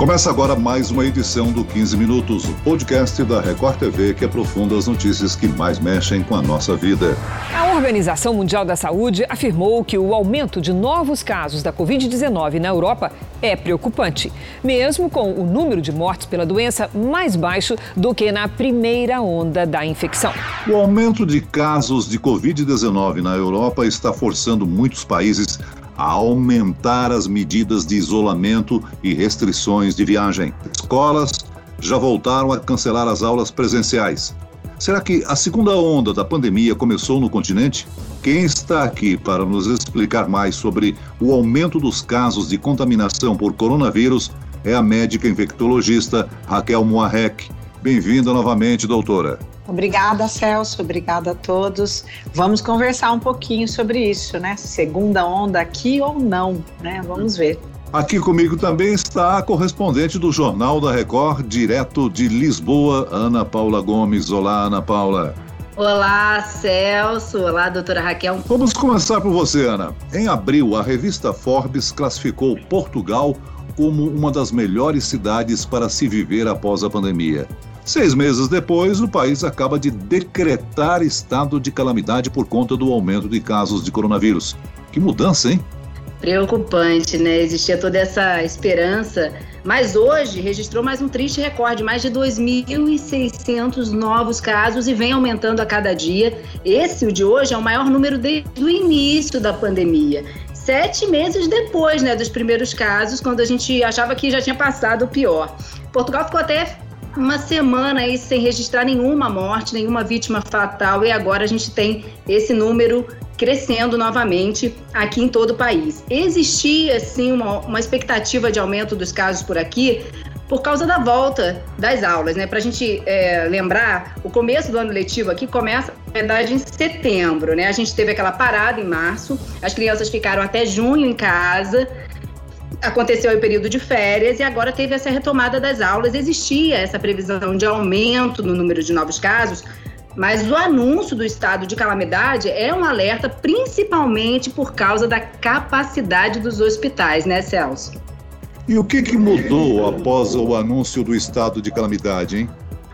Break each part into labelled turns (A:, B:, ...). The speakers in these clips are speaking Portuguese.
A: Começa agora mais uma edição do 15 Minutos, o podcast da Record TV que aprofunda as notícias que mais mexem com a nossa vida.
B: A Organização Mundial da Saúde afirmou que o aumento de novos casos da Covid-19 na Europa é preocupante, mesmo com o número de mortes pela doença mais baixo do que na primeira onda da infecção.
A: O aumento de casos de Covid-19 na Europa está forçando muitos países a aumentar as medidas de isolamento e restrições de viagem. Escolas já voltaram a cancelar as aulas presenciais. Será que a segunda onda da pandemia começou no continente? Quem está aqui para nos explicar mais sobre o aumento dos casos de contaminação por coronavírus é a médica infectologista Raquel Moarec. Bem-vinda novamente, doutora.
C: Obrigada, Celso. Obrigada a todos. Vamos conversar um pouquinho sobre isso, né? Segunda onda aqui ou não, né? Vamos ver.
A: Aqui comigo também está a correspondente do Jornal da Record, direto de Lisboa, Ana Paula Gomes. Olá, Ana Paula.
D: Olá, Celso. Olá, doutora Raquel.
A: Vamos começar por você, Ana. Em abril, a revista Forbes classificou Portugal como uma das melhores cidades para se viver após a pandemia. Seis meses depois, o país acaba de decretar estado de calamidade por conta do aumento de casos de coronavírus. Que mudança, hein?
D: Preocupante, né? Existia toda essa esperança, mas hoje registrou mais um triste recorde, mais de 2.600 novos casos e vem aumentando a cada dia. Esse, o de hoje, é o maior número desde o início da pandemia. Sete meses depois né, dos primeiros casos, quando a gente achava que já tinha passado o pior. Portugal ficou até uma semana aí sem registrar nenhuma morte, nenhuma vítima fatal, e agora a gente tem esse número crescendo novamente aqui em todo o país. Existia, sim, uma, uma expectativa de aumento dos casos por aqui, por causa da volta das aulas, né? Para a gente é, lembrar, o começo do ano letivo aqui começa, na verdade, em setembro, né? A gente teve aquela parada em março, as crianças ficaram até junho em casa, aconteceu o período de férias e agora teve essa retomada das aulas. Existia essa previsão de aumento no número de novos casos, mas o anúncio do estado de calamidade é um alerta principalmente por causa da capacidade dos hospitais, né, Celso?
A: E o que, que mudou após o anúncio do estado de calamidade, hein?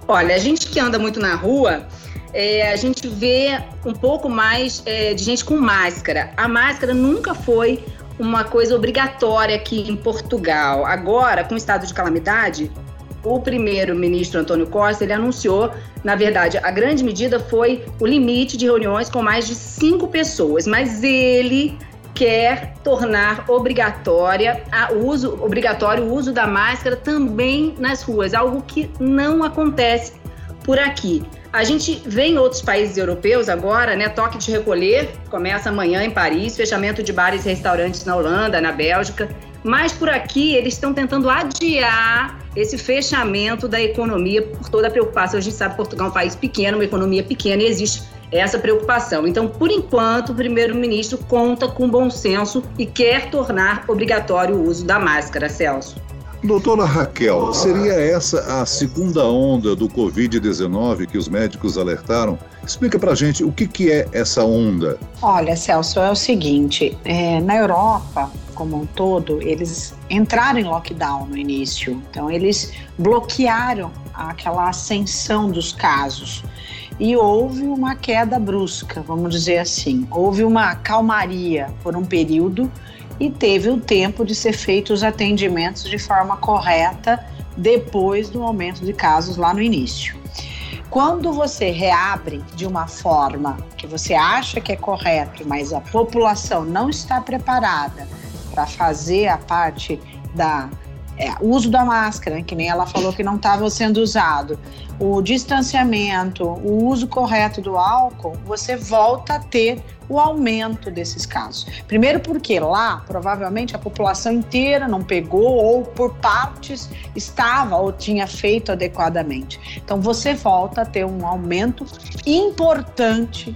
D: Olha, a gente que anda muito na rua, é, a gente vê um pouco mais é, de gente com máscara. A máscara nunca foi uma coisa obrigatória aqui em Portugal. Agora, com o estado de calamidade, o primeiro-ministro Antônio Costa ele anunciou, na verdade, a grande medida foi o limite de reuniões com mais de cinco pessoas, mas ele quer tornar obrigatória a uso obrigatório o uso da máscara também nas ruas, algo que não acontece por aqui. A gente vê em outros países europeus agora, né? Toque de recolher começa amanhã em Paris, fechamento de bares e restaurantes na Holanda, na Bélgica. Mas por aqui eles estão tentando adiar esse fechamento da economia por toda a preocupação. A gente sabe que Portugal é um país pequeno, uma economia pequena e existe essa preocupação. Então, por enquanto, o primeiro-ministro conta com bom senso e quer tornar obrigatório o uso da máscara, Celso.
A: Doutora Raquel, seria essa a segunda onda do Covid-19 que os médicos alertaram? Explica pra gente o que, que é essa onda.
C: Olha, Celso, é o seguinte: é, na Europa, como um todo, eles entraram em lockdown no início. Então, eles bloquearam aquela ascensão dos casos. E houve uma queda brusca, vamos dizer assim. Houve uma calmaria por um período e teve o tempo de ser feitos os atendimentos de forma correta depois do aumento de casos lá no início. Quando você reabre de uma forma que você acha que é correto, mas a população não está preparada para fazer a parte da é, uso da máscara, que nem ela falou que não estava sendo usado, o distanciamento, o uso correto do álcool, você volta a ter o aumento desses casos. Primeiro porque lá, provavelmente, a população inteira não pegou ou por partes estava ou tinha feito adequadamente. Então você volta a ter um aumento importante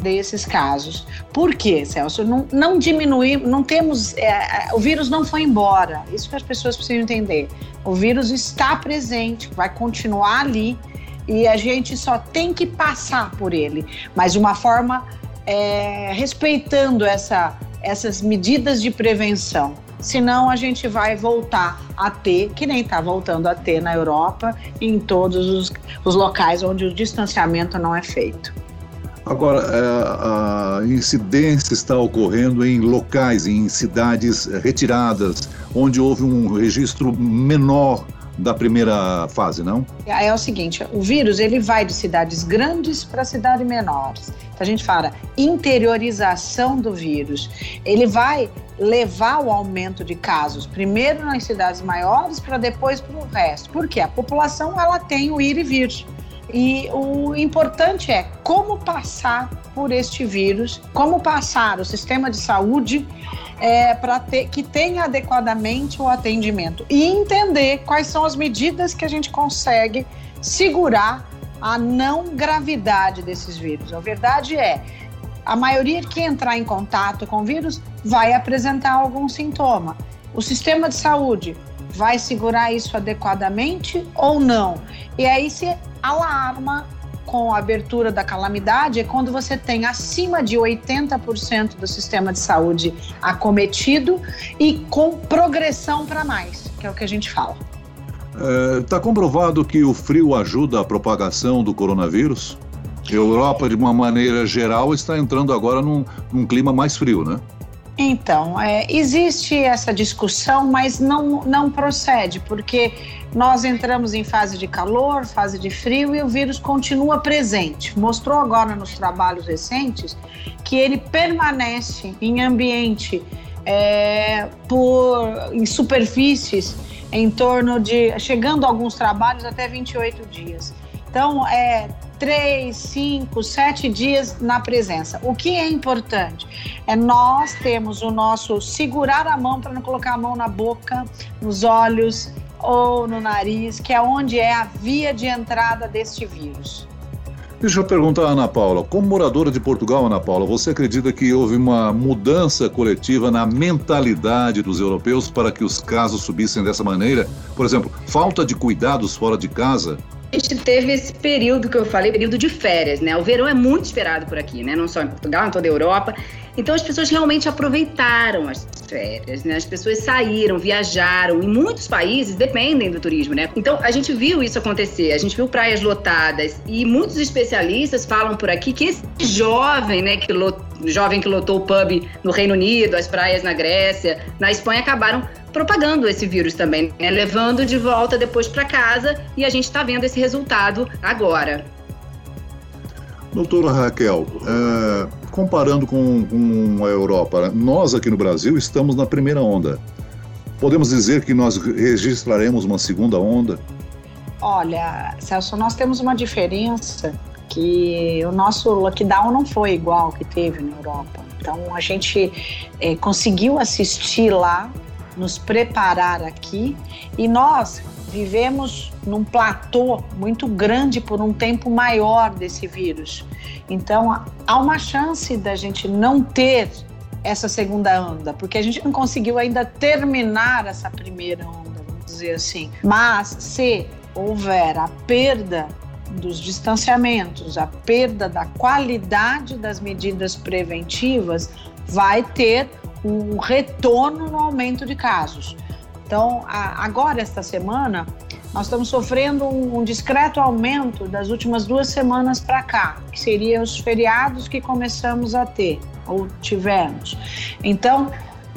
C: desses casos. Por quê, Celso? Não, não diminuir, não temos. É, é, o vírus não foi embora. Isso que as pessoas precisam entender. O vírus está presente, vai continuar ali e a gente só tem que passar por ele, mas de uma forma é, respeitando essa, essas medidas de prevenção. senão a gente vai voltar a ter, que nem está voltando a ter na Europa, em todos os, os locais onde o distanciamento não é feito.
A: Agora, é, a incidência está ocorrendo em locais, em cidades retiradas, onde houve um registro menor da primeira fase, não?
C: É, é o seguinte, o vírus ele vai de cidades grandes para cidades menores. Então a gente fala interiorização do vírus. Ele vai levar o aumento de casos primeiro nas cidades maiores para depois para o resto. Porque a população ela tem o ir e vir. E o importante é como passar por este vírus, como passar o sistema de saúde é, para que tenha adequadamente o atendimento e entender quais são as medidas que a gente consegue segurar a não gravidade desses vírus. A verdade é, a maioria que entrar em contato com o vírus vai apresentar algum sintoma. O sistema de saúde vai segurar isso adequadamente ou não? E aí se alarma com a abertura da calamidade é quando você tem acima de 80% do sistema de saúde acometido e com progressão para mais, que é o que a gente fala.
A: Está é, comprovado que o frio ajuda a propagação do coronavírus? A Europa, de uma maneira geral, está entrando agora num, num clima mais frio, né?
C: Então, é, existe essa discussão, mas não, não procede, porque nós entramos em fase de calor, fase de frio e o vírus continua presente. Mostrou agora nos trabalhos recentes que ele permanece em ambiente, é, por, em superfícies, em torno de, chegando a alguns trabalhos até 28 dias. Então, é três, cinco, sete dias na presença. O que é importante é nós temos o nosso segurar a mão para não colocar a mão na boca, nos olhos ou no nariz, que é onde é a via de entrada deste vírus.
A: Deixa eu perguntar, Ana Paula, como moradora de Portugal, Ana Paula, você acredita que houve uma mudança coletiva na mentalidade dos europeus para que os casos subissem dessa maneira? Por exemplo, falta de cuidados fora de casa
D: gente teve esse período que eu falei, período de férias, né? O verão é muito esperado por aqui, né? Não só em Portugal, em toda a Europa. Então as pessoas realmente aproveitaram as férias, né? As pessoas saíram, viajaram. Em muitos países dependem do turismo, né? Então a gente viu isso acontecer. A gente viu praias lotadas e muitos especialistas falam por aqui que esse jovem, né, que jovem que lotou o pub no Reino Unido, as praias na Grécia, na Espanha acabaram propagando esse vírus também, né? levando de volta depois para casa e a gente está vendo esse resultado agora.
A: Doutora Raquel, é, comparando com, com a Europa, nós aqui no Brasil estamos na primeira onda. Podemos dizer que nós registraremos uma segunda onda?
C: Olha, Celso, nós temos uma diferença que o nosso lockdown não foi igual que teve na Europa. Então a gente é, conseguiu assistir lá nos preparar aqui e nós vivemos num platô muito grande por um tempo maior desse vírus. Então, há uma chance da gente não ter essa segunda onda, porque a gente não conseguiu ainda terminar essa primeira onda, vamos dizer assim. Mas se houver a perda dos distanciamentos, a perda da qualidade das medidas preventivas, vai ter um retorno no aumento de casos. Então, a, agora, esta semana, nós estamos sofrendo um, um discreto aumento das últimas duas semanas para cá, que seriam os feriados que começamos a ter, ou tivemos. Então,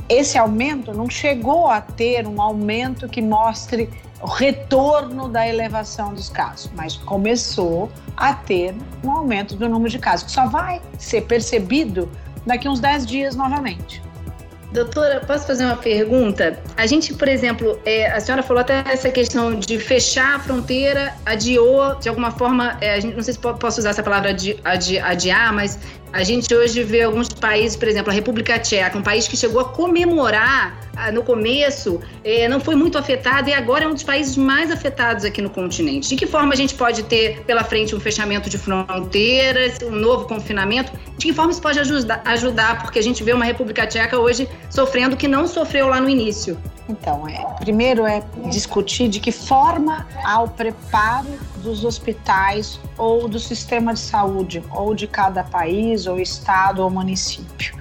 C: esse aumento não chegou a ter um aumento que mostre o retorno da elevação dos casos, mas começou a ter um aumento do número de casos, que só vai ser percebido daqui uns 10 dias novamente.
D: Doutora, posso fazer uma pergunta? A gente, por exemplo, é, a senhora falou até essa questão de fechar a fronteira, adiou, de alguma forma, é, gente, não sei se posso usar essa palavra adi, adi, adiar, mas a gente hoje vê alguns países, por exemplo, a República Tcheca, um país que chegou a comemorar ah, no começo, eh, não foi muito afetado e agora é um dos países mais afetados aqui no continente. De que forma a gente pode ter pela frente um fechamento de fronteiras, um novo confinamento? De que forma isso pode ajudar? Porque a gente vê uma República Tcheca hoje sofrendo que não sofreu lá no início.
C: Então, é, primeiro é discutir de que forma há o preparo dos hospitais ou do sistema de saúde, ou de cada país, ou estado ou município.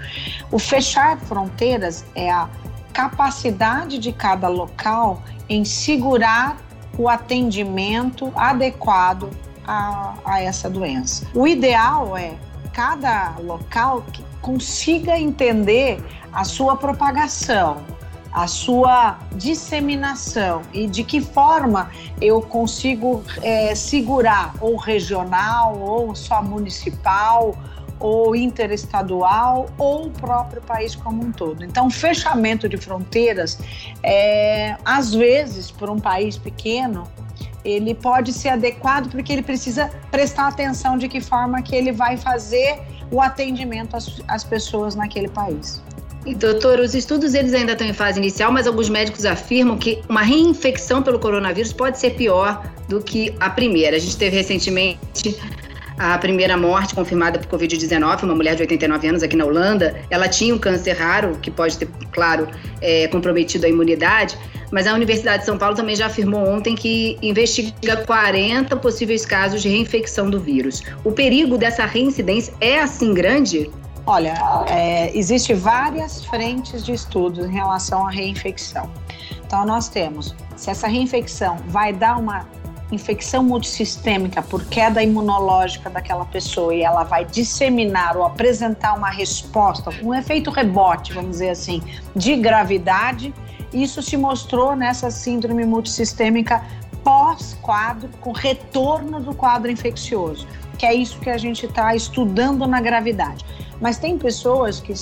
C: O fechar fronteiras é a capacidade de cada local em segurar o atendimento adequado a, a essa doença. O ideal é cada local que consiga entender a sua propagação, a sua disseminação e de que forma eu consigo é, segurar ou regional ou só municipal ou interestadual ou o próprio país como um todo. Então, fechamento de fronteiras, é, às vezes, por um país pequeno, ele pode ser adequado porque ele precisa prestar atenção de que forma que ele vai fazer o atendimento às, às pessoas naquele país.
D: E, doutor, os estudos eles ainda estão em fase inicial, mas alguns médicos afirmam que uma reinfecção pelo coronavírus pode ser pior do que a primeira. A gente teve recentemente a primeira morte confirmada por Covid-19, uma mulher de 89 anos aqui na Holanda. Ela tinha um câncer raro, que pode ter, claro, é, comprometido a imunidade, mas a Universidade de São Paulo também já afirmou ontem que investiga 40 possíveis casos de reinfecção do vírus. O perigo dessa reincidência é assim grande?
C: Olha, é, existe várias frentes de estudos em relação à reinfecção. Então, nós temos se essa reinfecção vai dar uma infecção multissistêmica por queda imunológica daquela pessoa e ela vai disseminar ou apresentar uma resposta, um efeito rebote, vamos dizer assim, de gravidade, isso se mostrou nessa síndrome multissistêmica pós-quadro, com retorno do quadro infeccioso, que é isso que a gente está estudando na gravidade. Mas tem pessoas que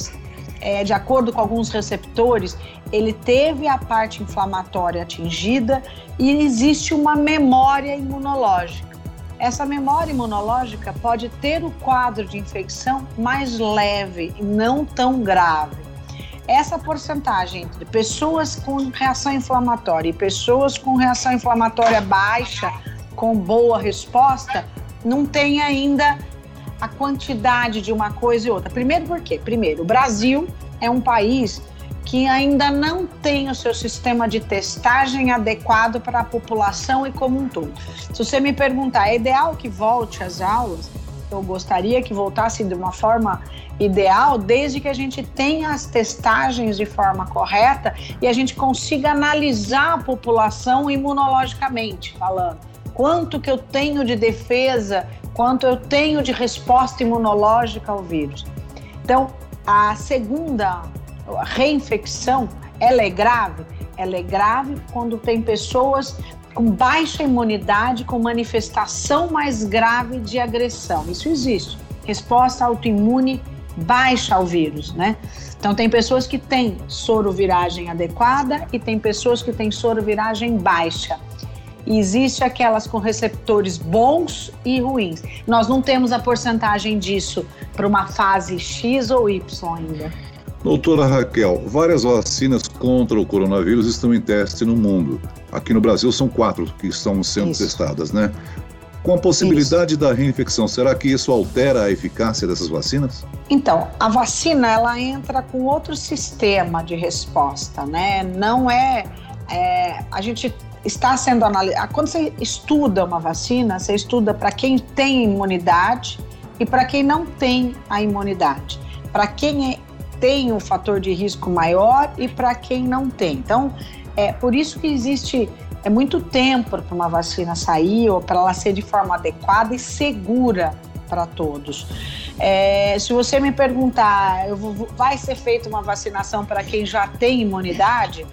C: é, de acordo com alguns receptores, ele teve a parte inflamatória atingida e existe uma memória imunológica. Essa memória imunológica pode ter o quadro de infecção mais leve e não tão grave. Essa porcentagem entre pessoas com reação inflamatória e pessoas com reação inflamatória baixa, com boa resposta, não tem ainda a quantidade de uma coisa e outra. Primeiro, por quê? Primeiro, o Brasil é um país que ainda não tem o seu sistema de testagem adequado para a população e como um todo. Se você me perguntar, é ideal que volte às aulas? Eu gostaria que voltasse de uma forma ideal, desde que a gente tenha as testagens de forma correta e a gente consiga analisar a população imunologicamente falando. Quanto que eu tenho de defesa quanto eu tenho de resposta imunológica ao vírus. Então, a segunda a reinfecção, ela é grave? Ela é grave quando tem pessoas com baixa imunidade, com manifestação mais grave de agressão. Isso existe. Resposta autoimune baixa ao vírus, né? Então tem pessoas que têm soroviragem adequada e tem pessoas que têm soroviragem baixa e existe aquelas com receptores bons e ruins. Nós não temos a porcentagem disso para uma fase X ou Y ainda.
A: Doutora Raquel, várias vacinas contra o coronavírus estão em teste no mundo. Aqui no Brasil são quatro que estão sendo isso. testadas, né? Com a possibilidade isso. da reinfecção, será que isso altera a eficácia dessas vacinas?
C: Então, a vacina ela entra com outro sistema de resposta, né? Não é, é a gente está sendo analisado. Quando você estuda uma vacina, você estuda para quem tem imunidade e para quem não tem a imunidade. Para quem é, tem um fator de risco maior e para quem não tem. Então, é por isso que existe é muito tempo para uma vacina sair ou para ela ser de forma adequada e segura para todos. É, se você me perguntar, vou, vai ser feita uma vacinação para quem já tem imunidade?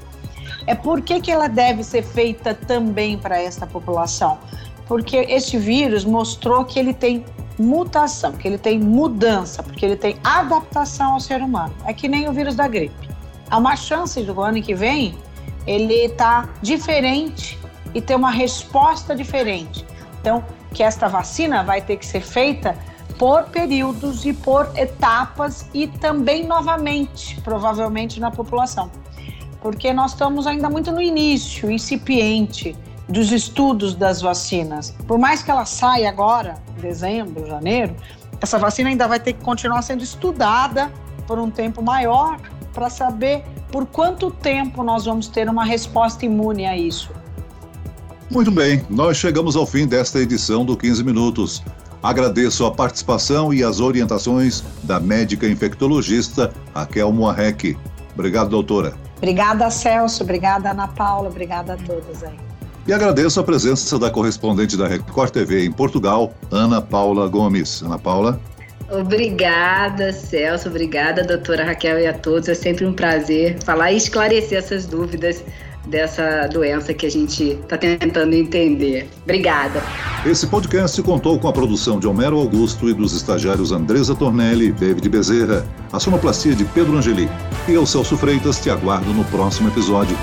C: É por que, que ela deve ser feita também para essa população? Porque este vírus mostrou que ele tem mutação, que ele tem mudança, porque ele tem adaptação ao ser humano. É que nem o vírus da gripe. Há uma chance do ano que vem ele estar tá diferente e ter uma resposta diferente. Então, que esta vacina vai ter que ser feita por períodos e por etapas e também novamente, provavelmente na população porque nós estamos ainda muito no início, incipiente, dos estudos das vacinas. Por mais que ela saia agora, dezembro, janeiro, essa vacina ainda vai ter que continuar sendo estudada por um tempo maior para saber por quanto tempo nós vamos ter uma resposta imune a isso.
A: Muito bem, nós chegamos ao fim desta edição do 15 Minutos. Agradeço a participação e as orientações da médica infectologista Raquel Moarec. Obrigado, doutora.
C: Obrigada, Celso. Obrigada, Ana Paula. Obrigada a todos aí.
A: E agradeço a presença da correspondente da Record TV em Portugal, Ana Paula Gomes. Ana Paula.
D: Obrigada, Celso. Obrigada, doutora Raquel e a todos. É sempre um prazer falar e esclarecer essas dúvidas dessa doença que a gente está tentando entender. Obrigada.
A: Esse podcast contou com a produção de Homero Augusto e dos estagiários Andresa Tornelli e David Bezerra, a sonoplastia de Pedro Angeli. E eu, Celso Freitas, te aguardo no próximo episódio.